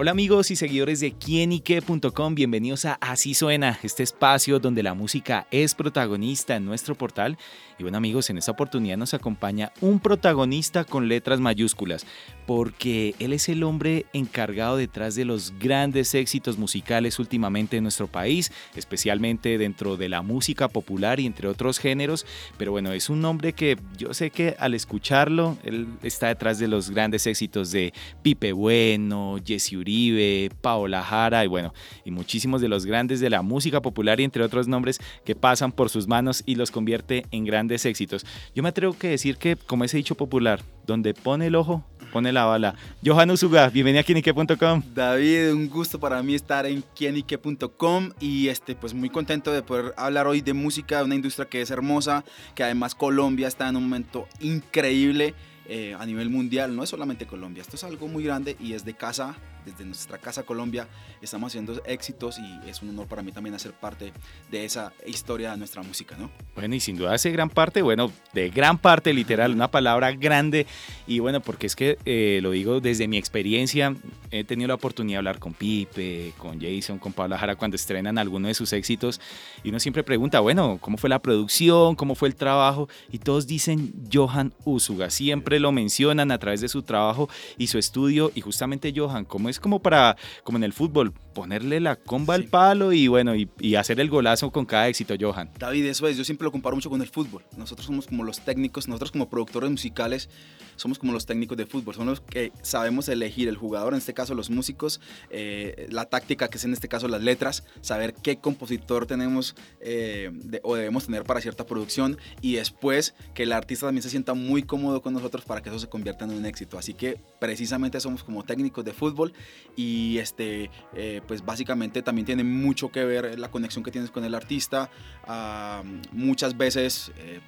Hola amigos y seguidores de quienique.com, bienvenidos a Así Suena, este espacio donde la música es protagonista en nuestro portal. Y bueno amigos, en esta oportunidad nos acompaña un protagonista con letras mayúsculas, porque él es el hombre encargado detrás de los grandes éxitos musicales últimamente en nuestro país, especialmente dentro de la música popular y entre otros géneros. Pero bueno, es un hombre que yo sé que al escucharlo, él está detrás de los grandes éxitos de Pipe Bueno, Jesse Uribe, Paola Jara y bueno, y muchísimos de los grandes de la música popular y entre otros nombres que pasan por sus manos y los convierte en grandes éxitos. Yo me atrevo que decir que, como ese dicho popular, donde pone el ojo, pone la bala. Johan Usuga, bienvenido a Kienike.com. David, un gusto para mí estar en Kienike.com y este, pues muy contento de poder hablar hoy de música, de una industria que es hermosa, que además Colombia está en un momento increíble eh, a nivel mundial, no es solamente Colombia, esto es algo muy grande y es de casa desde nuestra casa Colombia estamos haciendo éxitos y es un honor para mí también hacer parte de esa historia de nuestra música, ¿no? Bueno, y sin duda hace gran parte, bueno, de gran parte literal, una palabra grande y bueno, porque es que eh, lo digo desde mi experiencia, he tenido la oportunidad de hablar con Pipe, con Jason, con Pablo Jara cuando estrenan alguno de sus éxitos y uno siempre pregunta, bueno, ¿cómo fue la producción? ¿Cómo fue el trabajo? Y todos dicen Johan Usuga, siempre lo mencionan a través de su trabajo y su estudio y justamente Johan, ¿cómo es como para, como en el fútbol, ponerle la comba al palo y bueno, y, y, hacer el golazo con cada éxito, Johan. David, eso es, yo siempre lo comparo mucho con el fútbol. Nosotros somos como los técnicos, nosotros como productores musicales, somos como los técnicos de fútbol, somos los que sabemos elegir el jugador, en este caso los músicos, eh, la táctica, que es en este caso las letras, saber qué compositor tenemos eh, o debemos tener para cierta producción y después que el artista también se sienta muy cómodo con nosotros para que eso se convierta en un éxito. Así que precisamente somos como técnicos de fútbol y este, eh, pues básicamente también tiene mucho que ver la conexión que tienes con el artista. Ah, muchas veces eh,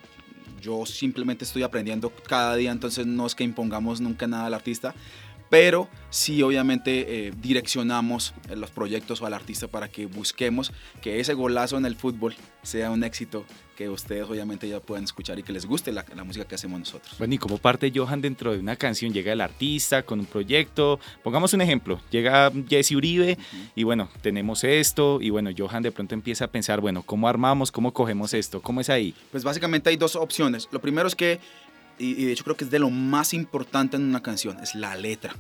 yo simplemente estoy aprendiendo cada día, entonces no es que impongamos nunca nada al artista, pero sí obviamente eh, direccionamos los proyectos al artista para que busquemos que ese golazo en el fútbol sea un éxito que ustedes obviamente ya puedan escuchar y que les guste la, música que hacemos nosotros. Bueno, y como parte Johan dentro de una canción, llega el artista con un proyecto, pongamos un ejemplo, llega Jesse Uribe y bueno, tenemos esto y bueno, Johan de pronto empieza a pensar, bueno, ¿cómo armamos, cómo cogemos esto? ¿Cómo es ahí? Pues básicamente hay dos opciones. Lo primero es que, y de hecho creo que es de lo más importante en una canción, es la letra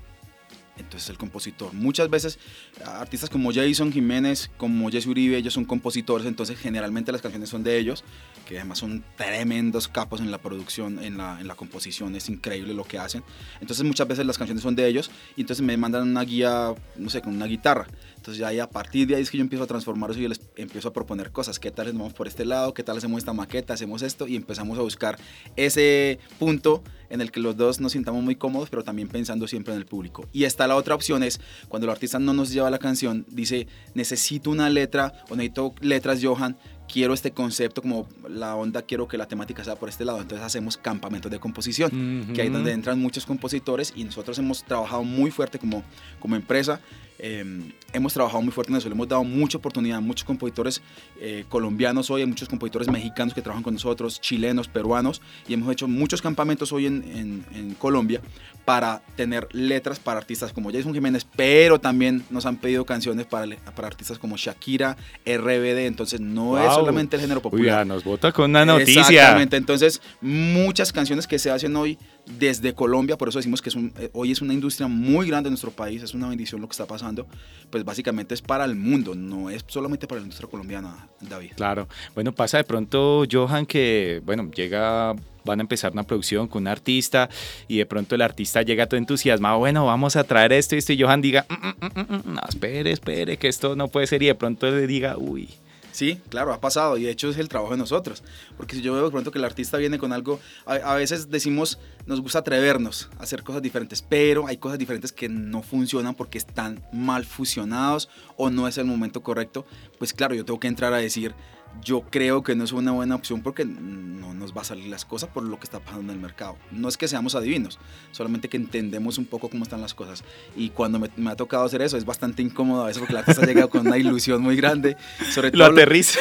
entonces el compositor. Muchas veces artistas como Jason Jiménez, como Jesse Uribe, ellos son compositores, entonces generalmente las canciones son de ellos, que además son tremendos capos en la producción, en la, en la composición, es increíble lo que hacen. Entonces muchas veces las canciones son de ellos y entonces me mandan una guía, no sé, con una guitarra. Entonces ya ahí a partir de ahí es que yo empiezo a transformar eso y les empiezo a proponer cosas. ¿Qué tal vamos por este lado? ¿Qué tal hacemos esta maqueta? Hacemos esto y empezamos a buscar ese punto en el que los dos nos sintamos muy cómodos, pero también pensando siempre en el público. Y está la otra opción es cuando el artista no nos lleva la canción, dice, necesito una letra o necesito letras Johan quiero este concepto, como la onda, quiero que la temática sea por este lado. Entonces hacemos campamentos de composición, que ahí es donde entran muchos compositores y nosotros hemos trabajado muy fuerte como, como empresa Em, hemos trabajado muy fuerte en eso, le hemos dado mucha oportunidad a muchos compositores eh, colombianos hoy, hay muchos compositores mexicanos que trabajan con nosotros, chilenos, peruanos, y hemos hecho muchos campamentos hoy en, en, Colombia para tener letras para artistas como Jason Jiménez, pero también nos han pedido canciones para, para artistas como Shakira, RBD, entonces no es solamente el género popular. nos vota con una noticia. Exactamente, entonces muchas canciones que se hacen hoy desde Colombia, por eso decimos que es eh, hoy es una industria muy grande en nuestro país, es una bendición lo que está pasando, pues básicamente es para el mundo, no es solamente para la industria colombiana, David. Claro, bueno, pasa de pronto, Johan, que, bueno, llega van a empezar una producción con un artista y de pronto el artista llega todo entusiasmado, bueno, vamos a traer esto y esto y Johan diga, mm, mm, mm, no, espere, espere, que esto no puede ser y de pronto le diga, uy, Sí, claro, ha pasado y de hecho es el trabajo de nosotros. Porque si yo veo de pronto que el artista viene con algo, a, veces decimos, nos gusta atrevernos a hacer cosas diferentes, pero hay cosas diferentes que no funcionan porque están mal fusionados o no es el momento correcto. Pues claro, yo tengo que entrar a decir, yo creo que no es una buena opción porque no nos va a salir las cosas por lo que está pasando en el mercado. No es que seamos adivinos, solamente que entendemos un poco cómo están las cosas. Y cuando me, ha tocado hacer eso es bastante incómodo a veces porque la artista ha llegado con una ilusión muy grande. Sobre todo lo aterriza.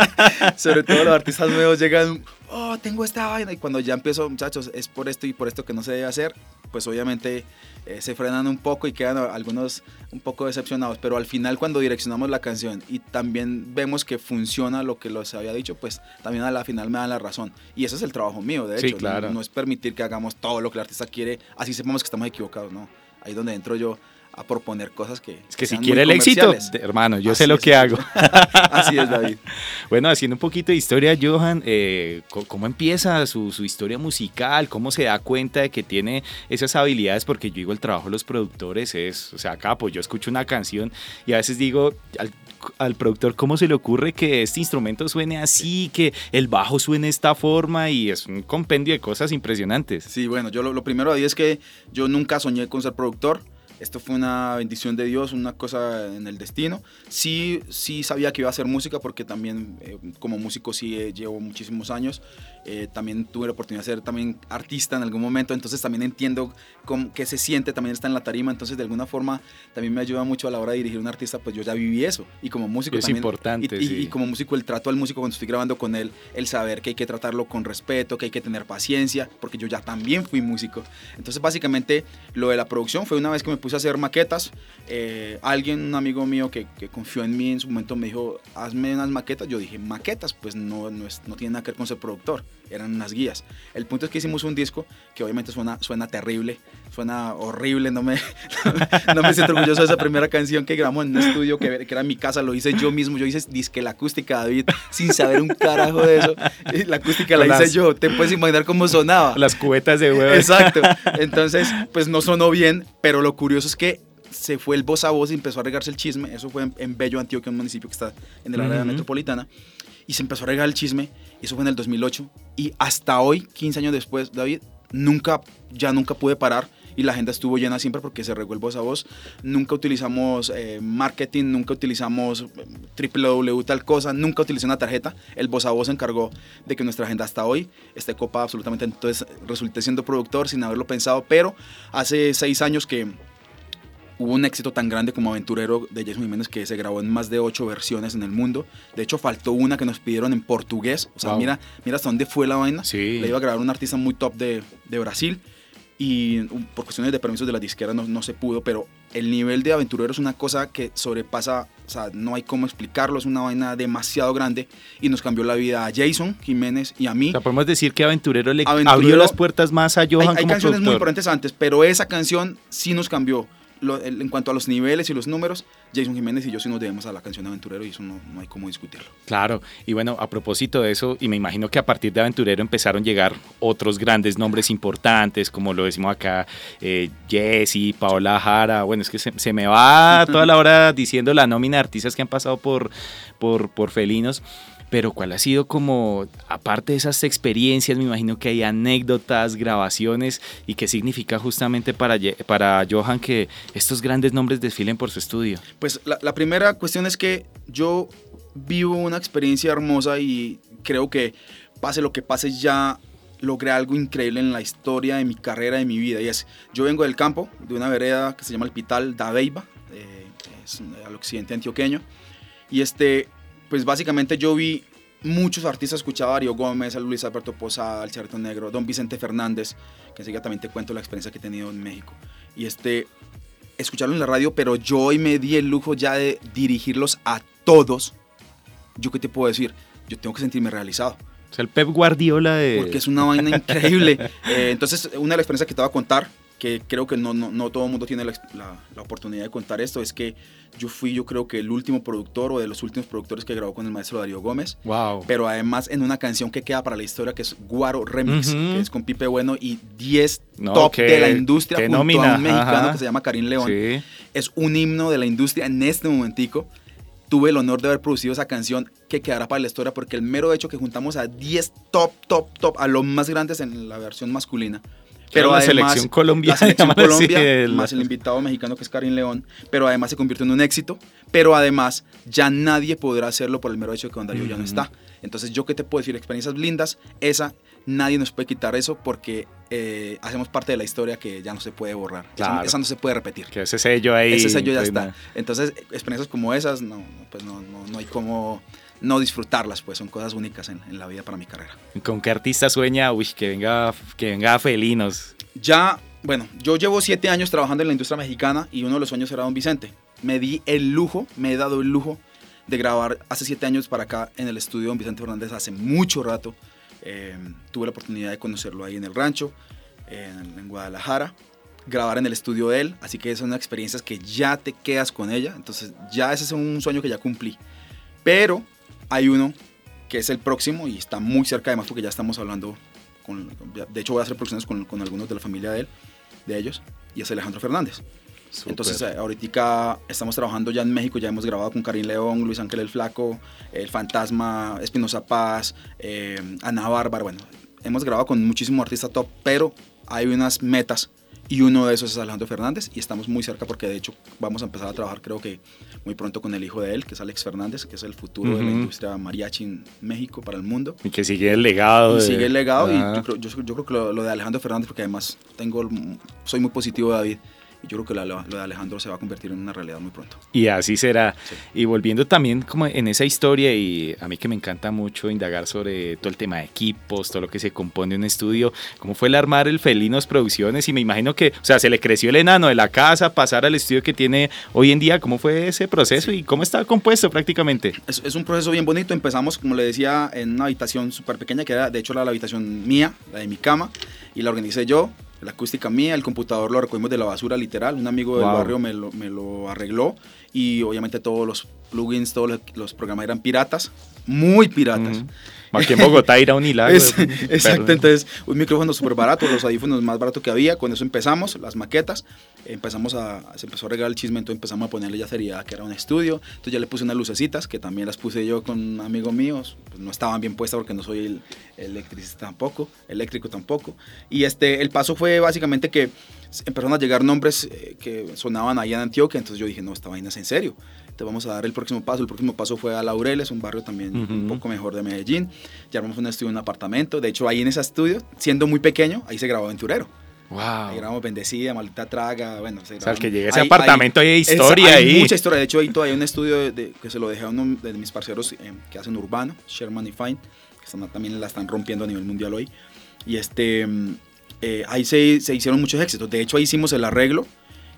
sobre todo los artistas nuevos llegan, oh, tengo esta vaina. Y cuando ya empiezo, muchachos, es por esto y por esto que no se debe hacer, pues obviamente eh, se frenan un poco y quedan algunos un poco decepcionados. Pero al final, cuando direccionamos la canción y también vemos que funciona lo que los había dicho, pues también a la final me dan la razón. Y ese es el trabajo mío, de hecho. claro. no, no, es permitir que hagamos todo lo que el artista quiere, así sepamos que estamos equivocados, ¿no? Ahí donde entro yo a proponer cosas que... Es que si quiere el éxito, hermano, yo sé lo que hago. Así es, David. bueno, haciendo un poquito de historia, Johan, eh, ¿cómo empieza su, historia musical? ¿Cómo se da cuenta de que tiene esas habilidades? Porque yo digo, el trabajo de los productores es, o sea, acá pues yo escucho una canción y a veces digo, al, productor, ¿cómo se le ocurre que este instrumento suene así, que el bajo suene de esta forma? Y es un compendio de cosas impresionantes. Sí, bueno, yo lo, lo primero ahí es que yo nunca soñé con ser productor esto fue una bendición de Dios, una cosa en el destino. Sí, sí sabía que iba a hacer música porque también eh, como músico sí eh, llevo muchísimos años eh, también tuve la oportunidad de ser también artista en algún momento, entonces también entiendo cómo, qué se siente también estar en la tarima, entonces de alguna forma también me ayuda mucho a la hora de dirigir un artista, pues yo ya viví eso, y como músico es también. importante. Y, y, como músico, el trato al músico cuando estoy grabando con él, el saber que hay que tratarlo con respeto, que hay que tener paciencia, porque yo ya también fui músico. Entonces básicamente lo de la producción fue una vez que me puse a hacer maquetas, eh, alguien, un amigo mío que, que, confió en mí en su momento me dijo, hazme unas maquetas, yo dije, maquetas, pues no, no, es, no tiene nada que ver con ser productor eran unas guías. El punto es que hicimos un disco que obviamente suena, suena terrible, suena horrible, no me, no me siento orgulloso de esa primera canción que grabamos en un estudio que, que era mi casa, lo hice yo mismo, yo hice disque la acústica, David, sin saber un carajo de eso. La acústica la hice yo, te puedes imaginar cómo sonaba. Las cubetas de huevo. Exacto. Entonces, pues no sonó bien, pero lo curioso es que se fue el voz a voz y empezó a regarse el chisme. Eso fue en, Bello, Antioquia, un municipio que está en el área metropolitana. Y se empezó a regar el chisme eso fue en el 2008. Y hasta hoy, 15 años después, David, nunca, ya nunca pude parar y la agenda estuvo llena siempre porque se regó el voz a voz. Nunca utilizamos eh, marketing, nunca utilizamos eh, www tal cosa, nunca utilicé una tarjeta. El voz a voz se encargó de que nuestra agenda hasta hoy esté copada absolutamente. Entonces resulté siendo productor sin haberlo pensado, pero hace seis años que hubo un éxito tan grande como Aventurero de Jason Jiménez que se grabó en más de ocho versiones en el mundo. De hecho, faltó una que nos pidieron en portugués. O sea, mira, mira hasta dónde fue la vaina. Sí. Le iba a grabar un artista muy top de, de Brasil y por cuestiones de permisos de la disquera no, no, se pudo, pero el nivel de Aventurero es una cosa que sobrepasa, o sea, no hay cómo explicarlo, es una vaina demasiado grande y nos cambió la vida a Jason Jiménez y a mí. O sea, podemos decir que Aventurero le abrió las puertas más a Johan hay, hay canciones muy importantes antes, pero esa canción sí nos cambió en cuanto a los niveles y los números, Jason Jiménez y yo sí nos debemos a la canción Aventurero y eso no, no, hay cómo discutirlo. Claro, y bueno, a propósito de eso, y me imagino que a partir de Aventurero empezaron a llegar otros grandes nombres importantes, como lo decimos acá, eh, Jesse, Paola Jara, bueno, es que se, se me va toda la hora diciendo la nómina de artistas que han pasado por, por, por Felinos pero ¿cuál ha sido como, aparte de esas experiencias, me imagino que hay anécdotas, grabaciones, y qué significa justamente para, para Johan que estos grandes nombres desfilen por su estudio? Pues la, la primera cuestión es que yo vivo una experiencia hermosa y creo que pase lo que pase ya logré algo increíble en la historia de mi carrera, de mi vida. Y es, yo vengo del campo, de una vereda que se llama el Pital da Beiba, eh, es al occidente antioqueño. Y este, pues básicamente yo vi muchos artistas, escuchaba a Darío Gómez, a Luis Alberto Posada, al Cierto Negro, Don Vicente Fernández, que enseguida también te cuento la experiencia que he tenido en México. Y este, escucharlo en la radio, pero yo hoy me di el lujo ya de dirigirlos a todos. ¿Yo qué te puedo decir? Yo tengo que sentirme realizado. O sea, el Pep Guardiola de... Porque es una vaina increíble. Eh, entonces, una de las experiencias que te voy a contar que creo que no, no, no todo el mundo tiene la, la, oportunidad de contar esto, es que yo fui, yo creo que el último productor o de los últimos productores que grabó con el maestro Darío Gómez. Wow. Pero además en una canción que queda para la historia, que es Guaro Remix, que es con Pipe Bueno y 10 top de la industria junto a un mexicano que se llama Karim León. Sí. Es un himno de la industria en este momentico. Tuve el honor de haber producido esa canción que quedará para la historia porque el mero hecho que juntamos a 10 top, top, top, a los más grandes en la versión masculina Pero la selección. La selección Colombia, más el invitado mexicano que es Karim León, pero además se convirtió en un éxito, pero además ya nadie podrá hacerlo por el mero hecho de que Don Darío ya no está. Entonces, yo que te puedo decir, experiencias lindas, esa nadie nos puede quitar eso porque eh, hacemos parte de la historia que ya no se puede borrar. Esa, no se puede repetir. Que ese sello ahí. Ese sello ya está. Entonces, experiencias como esas, no, pues no, no, hay como no disfrutarlas, pues son cosas únicas en, en, la vida para mi carrera. ¿Con qué artista sueña? Uy, que venga, que venga Felinos. Ya, bueno, yo llevo siete años trabajando en la industria mexicana y uno de los sueños era Don Vicente. Me di el lujo, me he dado el lujo de grabar hace siete años para acá en el estudio Don Vicente Fernández hace mucho rato. Eh, tuve la oportunidad de conocerlo ahí en el rancho, en, Guadalajara, grabar en el estudio de él, así que son experiencias que ya te quedas con ella, entonces ya ese es un sueño que ya cumplí. Pero hay uno que es el próximo y está muy cerca además porque ya estamos hablando, con, de hecho voy a hacer producciones con, con algunos de la familia de él, de ellos, y es Alejandro Fernández. Entonces, eh, ahorita estamos trabajando ya en México, ya hemos grabado con Karim León, Luis Ángel el Flaco, El Fantasma, Espinosa Paz, eh, Ana Bárbara, bueno, hemos grabado con muchísimos artistas top, pero hay unas metas y uno de esos es Alejandro Fernández y estamos muy cerca porque de hecho vamos a empezar a trabajar creo que muy pronto con el hijo de él, que es Alex Fernández, que es el futuro de la industria mariachi en México para el mundo. Y que sigue el legado. Y sigue el legado y yo creo, yo, creo que lo, lo, de Alejandro Fernández, porque además tengo, soy muy positivo David, yo creo que lo, de Alejandro se va a convertir en una realidad muy pronto. Y así será. Y volviendo también como en esa historia, y a mí que me encanta mucho indagar sobre todo el tema de equipos, todo lo que se compone un estudio, ¿cómo fue el armar el Felinos Producciones? Y me imagino que, o sea, se le creció el enano de la casa, pasar al estudio que tiene hoy en día, ¿cómo fue ese proceso y cómo está compuesto prácticamente? Es, es un proceso bien bonito, empezamos, como le decía, en una habitación súper pequeña, que era de hecho era la habitación mía, la de mi cama, y la organicé yo, la acústica mía, el computador lo recogimos de la basura literal, un amigo del barrio me lo, me lo, arregló y obviamente todos los plugins, todos los, programas eran piratas, muy piratas. Aquí en Bogotá ir a un hilario. exacto, entonces un micrófono súper barato, los audífonos más baratos que había, con eso empezamos, las maquetas, empezamos a, se empezó a regar el chisme, entonces empezamos a ponerle ya seriedad que era un estudio, entonces ya le puse unas lucecitas, que también las puse yo con un amigo míos, pues no estaban bien puestas porque no soy el, electricista tampoco, eléctrico tampoco, y este, el paso fue básicamente que empezaron a llegar nombres eh, que sonaban ahí en Antioquia, entonces yo dije, no, esta vaina es en serio, te vamos a dar el próximo paso. El próximo paso fue a Laureles, un barrio también un poco mejor de Medellín. Ya armamos un estudio, un apartamento. De hecho, ahí en ese estudio, siendo muy pequeño, ahí se grabó Aventurero. Wow. Ahí grabamos Bendecida, Maldita Traga, bueno. o sea, que llegue ese apartamento, hay, hay historia ahí. Hay mucha historia. De hecho, ahí todavía hay un estudio de, que se lo dejé a uno de mis parceros eh, que hacen urbano, Sherman y Fine, que también la están rompiendo a nivel mundial hoy. Y este, mm, eh, ahí se, se hicieron muchos éxitos. De hecho, ahí hicimos el arreglo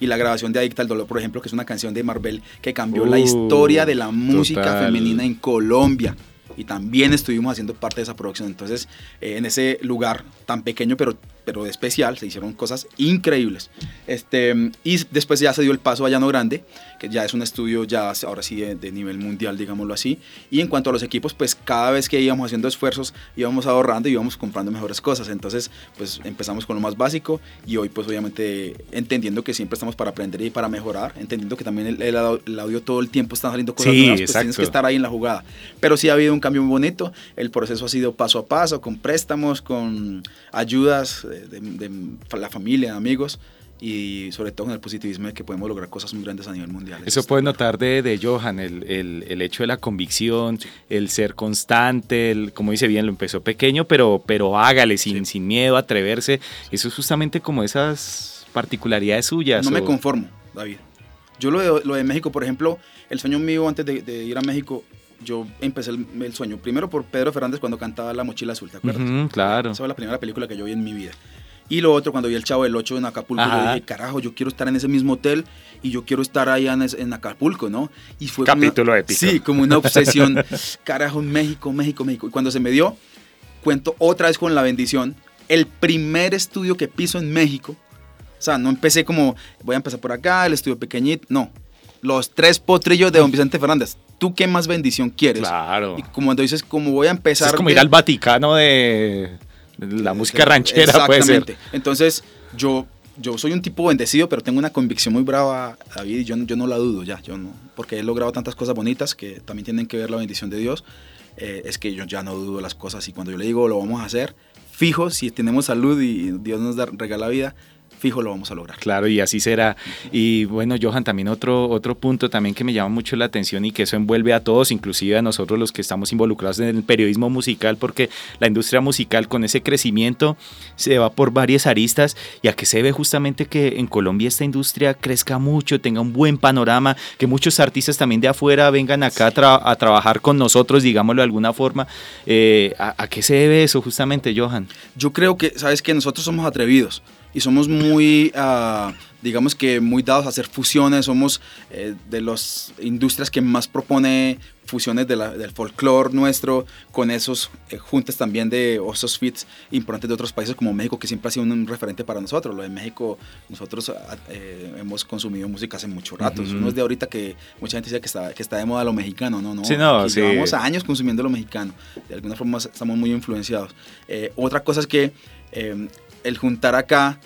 y la grabación de Adicta al Dolor, por ejemplo, que es una canción de Marvel que cambió la uh, historia de la música femenina en Colombia. Y también estuvimos haciendo parte de esa producción. Entonces, eh, en ese lugar tan pequeño, pero pero de especial, se hicieron cosas increíbles. Este, y después ya se dio el paso a Llano Grande, que ya es un estudio ya ahora sí de, nivel mundial, digámoslo así. Y en cuanto a los equipos, pues cada vez que íbamos haciendo esfuerzos, íbamos ahorrando y íbamos comprando mejores cosas. Entonces, pues empezamos con lo más básico y hoy pues obviamente entendiendo que siempre estamos para aprender y para mejorar, entendiendo que también el, audio todo el tiempo está saliendo cosas nuevas, pues tienes que estar ahí en la jugada. Pero sí ha habido un cambio muy bonito, el proceso ha sido paso a paso, con préstamos, con ayudas de, la familia, amigos y sobre todo con el positivismo de que podemos lograr cosas muy grandes a nivel mundial. Eso puede notar de, de Johan, el, el, el, hecho de la convicción, el ser constante, el, como dice bien, lo empezó pequeño, pero, pero hágale sin, sin miedo, atreverse. Eso es justamente como esas particularidades suyas. No me conformo, David. Yo lo de, lo de México, por ejemplo, el sueño mío antes de, ir a México yo empecé el, sueño primero por Pedro Fernández cuando cantaba La Mochila Azul, ¿te acuerdas? claro. Esa fue la primera película que yo vi en mi vida. Y lo otro, cuando vi el Chavo del 8 en Acapulco, yo dije, carajo, yo quiero estar en ese mismo hotel y yo quiero estar allá en, Acapulco, ¿no? Y fue Capítulo como épico. Sí, como una obsesión. carajo, México, México, México. Y cuando se me dio, cuento otra vez con la bendición, el primer estudio que piso en México, o sea, no empecé como, voy a empezar por acá, el estudio pequeñito, no. Los tres potrillos de don Vicente Fernández. ¿Tú qué más bendición quieres? Claro. Y como dices, como voy a empezar... Es como ir al Vaticano de la música ranchera puede ser. Entonces, yo, yo soy un tipo bendecido, pero tengo una convicción muy brava, David, y yo, yo no la dudo ya, yo no, porque he logrado tantas cosas bonitas que también tienen que ver la bendición de Dios. Eh, es que yo ya no dudo las cosas y cuando yo le digo lo vamos a hacer, fijo, si tenemos salud y Dios nos da, regala vida, fijo lo vamos a lograr. Claro, y así será. Y bueno, Johan, también otro, otro punto también que me llama mucho la atención y que eso envuelve a todos, inclusive a nosotros los que estamos involucrados en el periodismo musical, porque la industria musical con ese crecimiento se va por varias aristas y a que se ve justamente que en Colombia esta industria crezca mucho, tenga un buen panorama, que muchos artistas también de afuera vengan acá a, trabajar con nosotros, digámoslo de alguna forma. Eh, ¿a, ¿A qué se debe eso justamente, Johan? Yo creo que, sabes que nosotros somos atrevidos y somos muy, uh, digamos que muy dados a hacer fusiones, somos eh, de las industrias que más propone fusiones de la, del folclore nuestro con esos eh, juntes también de esos fits importantes de otros países como México que siempre ha sido un, referente para nosotros. Lo de México nosotros eh, hemos consumido música hace mucho rato. No es de ahorita que mucha gente dice que está, que está de moda lo mexicano no no, sí, no sí. llevamos años consumiendo lo mexicano. De alguna forma estamos muy influenciados. Otra cosa es que el juntar acá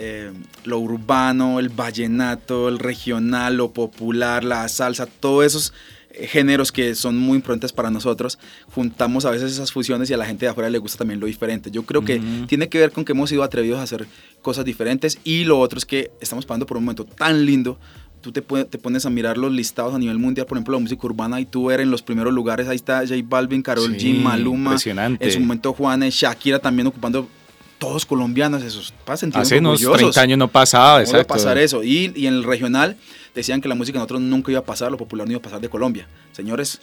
eh, lo urbano, el vallenato, el regional, lo popular, la salsa, todos esos eh, géneros que son muy importantes para nosotros, juntamos a veces esas fusiones y a la gente de afuera le gusta también lo diferente. Yo creo que tiene que ver con que hemos sido atrevidos a hacer cosas diferentes y lo otro es que estamos pasando por un momento tan lindo. Tú te, te, pones a mirar los listados a nivel mundial, por ejemplo, la música urbana, y tú ver en los primeros lugares, ahí está J Balvin, Karol G, Maluma, en su momento Juanes, Shakira también ocupando todos colombianos, esos pasan Hace unos 30 años no pasaba, no exacto. pasar eso. Y, y, en el regional decían que la música en nosotros nunca iba a pasar, lo popular no iba a pasar de Colombia. Señores,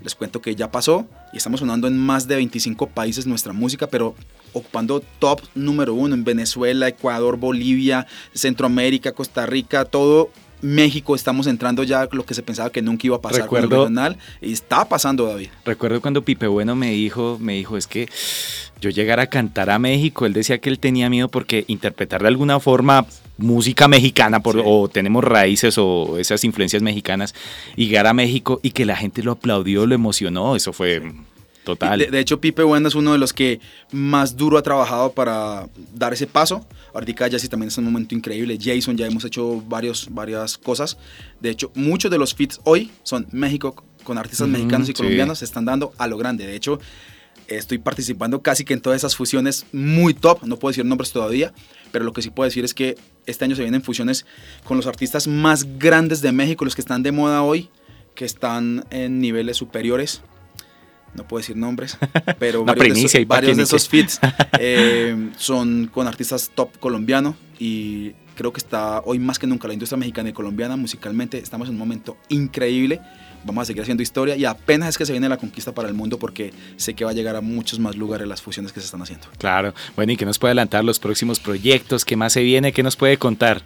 les cuento que ya pasó y estamos sonando en más de 25 países nuestra música, pero ocupando top número uno en Venezuela, Ecuador, Bolivia, Centroamérica, Costa Rica, todo México estamos entrando ya lo que se pensaba que nunca iba a pasar recuerdo, con el regional y está pasando David. Recuerdo cuando Pipe Bueno me dijo, me dijo, es que yo llegar a cantar a México, él decía que él tenía miedo porque interpretar de alguna forma música mexicana por, o tenemos raíces o esas influencias mexicanas y llegar a México y que la gente lo aplaudió, lo emocionó, eso fue total. De, hecho, Pipe Bueno es uno de los que más duro ha trabajado para dar ese paso. Ahorita ya sí también es un momento increíble. Jason, ya hemos hecho varios, varias cosas. De hecho, muchos de los fits hoy son México con artistas mexicanos y colombianos, se están dando a lo grande. De hecho, Estoy participando casi que en todas esas fusiones muy top, no puedo decir nombres todavía, pero lo que sí puedo decir es que este año se vienen fusiones con los artistas más grandes de México, los que están de moda hoy, que están en niveles superiores. No puedo decir nombres, pero varios, de esos, varios de esos fits eh, son con artistas top colombiano y creo que está hoy más que nunca la industria mexicana y colombiana musicalmente. Estamos en un momento increíble vamos a seguir haciendo historia y apenas es que se viene la conquista para el mundo porque sé que va a llegar a muchos más lugares las fusiones que se están haciendo. Claro, bueno, ¿y qué nos puede adelantar los próximos proyectos? ¿Qué más se viene? ¿Qué nos puede contar?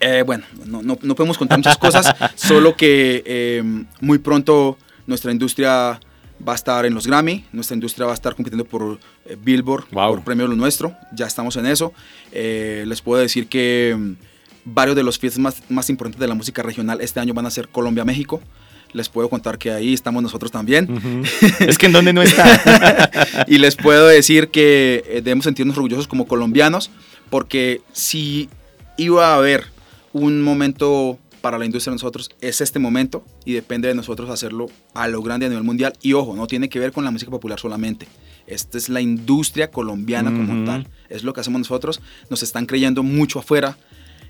Eh, bueno, no, no, no, podemos contar muchas cosas, solo que eh, muy pronto nuestra industria va a estar en los Grammy, nuestra industria va a estar compitiendo por eh, Billboard, por Premio Lo Nuestro, ya estamos en eso. les puedo decir que mm, varios de los fiestas más, más importantes de la música regional este año van a ser Colombia-México les puedo contar que ahí estamos nosotros también. Es que en donde no está. y les puedo decir que eh, debemos sentirnos orgullosos como colombianos, porque si iba a haber un momento para la industria de nosotros, es este momento y depende de nosotros hacerlo a lo grande a nivel mundial. Y ojo, no tiene que ver con la música popular solamente. Esta es la industria colombiana como tal. Es lo que hacemos nosotros. Nos están creyendo mucho afuera.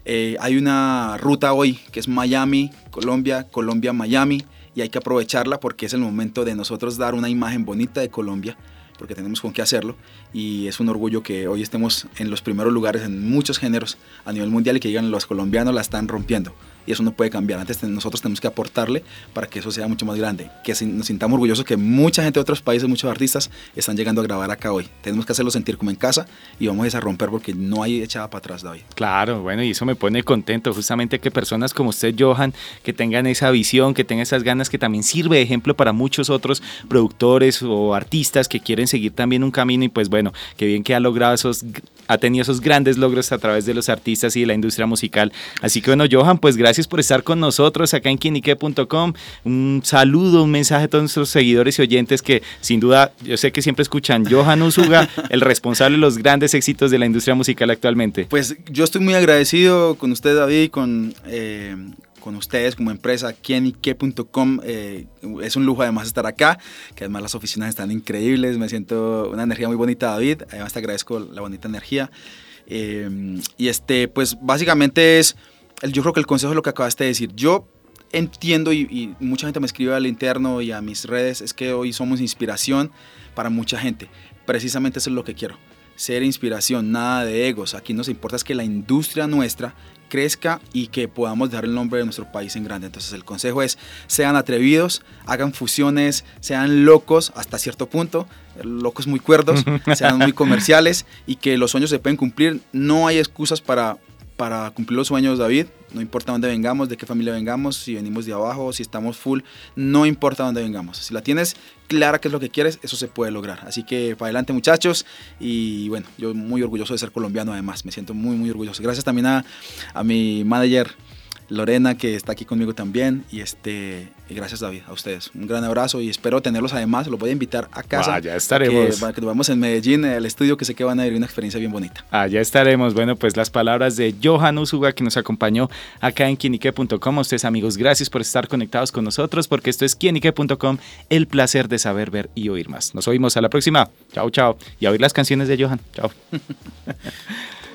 Eh, hay una ruta hoy que es Miami, Colombia, Colombia, Miami y hay que aprovecharla porque es el momento de nosotros dar una imagen bonita de Colombia porque tenemos con qué hacerlo y es un orgullo que hoy estemos en los primeros lugares en muchos géneros a nivel mundial y que digan los colombianos la están rompiendo y eso no puede cambiar. Antes nosotros tenemos que aportarle para que eso sea mucho más grande, que nos sintamos orgullosos que mucha gente de otros países, muchos artistas están llegando a grabar acá hoy. Tenemos que hacerlo sentir como en casa y vamos a romper porque no hay echada para atrás, David. Claro, bueno, y eso me pone contento, justamente que personas como usted, Johan, que tengan esa visión, que tengan esas ganas, que también sirve de ejemplo para muchos otros productores o artistas que quieren seguir también un camino y pues bueno, que bien que ha logrado esos, ha tenido esos grandes logros a través de los artistas y de la industria musical. Así que bueno, Johan, pues gracias por estar con nosotros acá en quienique.com. Un saludo, un mensaje a todos nuestros seguidores y oyentes que sin duda yo sé que siempre escuchan Johan Usuga, el responsable de los grandes éxitos de la industria musical actualmente. Pues yo estoy muy agradecido con usted, David, con, eh, con ustedes como empresa, quienique.com. Eh, es un lujo además estar acá, que además las oficinas están increíbles, me siento una energía muy bonita, David, además te agradezco la bonita energía. Eh, y este, pues básicamente es, yo creo que el consejo es lo que acabaste de decir. Yo entiendo y, y, mucha gente me escribe al interno y a mis redes, es que hoy somos inspiración para mucha gente. Precisamente eso es lo que quiero. Ser inspiración, nada de egos. Aquí nos importa es que la industria nuestra crezca y que podamos dejar el nombre de nuestro país en grande. Entonces el consejo es, sean atrevidos, hagan fusiones, sean locos hasta cierto punto, locos muy cuerdos, sean muy comerciales y que los sueños se pueden cumplir. No hay excusas para, para cumplir los sueños, David. No importa dónde vengamos, de qué familia vengamos, si venimos de abajo, si estamos full, no importa dónde vengamos. Si la tienes clara qué es lo que quieres, eso se puede lograr. Así que para adelante muchachos y bueno, yo muy orgulloso de ser colombiano además, me siento muy muy orgulloso. Gracias también a, a mi manager Lorena, que está aquí conmigo también. Y este, gracias David, a ustedes. Un gran abrazo y espero tenerlos además. Los voy a invitar a casa. ya estaremos. Que, para que nos vamos en Medellín, el estudio, que sé que van a vivir una experiencia bien bonita. Allá estaremos. Bueno, pues las palabras de Johan Usuga, que nos acompañó acá en quienique.com. Ustedes, amigos, gracias por estar conectados con nosotros, porque esto es quienique.com, el placer de saber, ver y oír más. Nos oímos a la próxima. Chao, chao. Y a oír las canciones de Johan. Chao.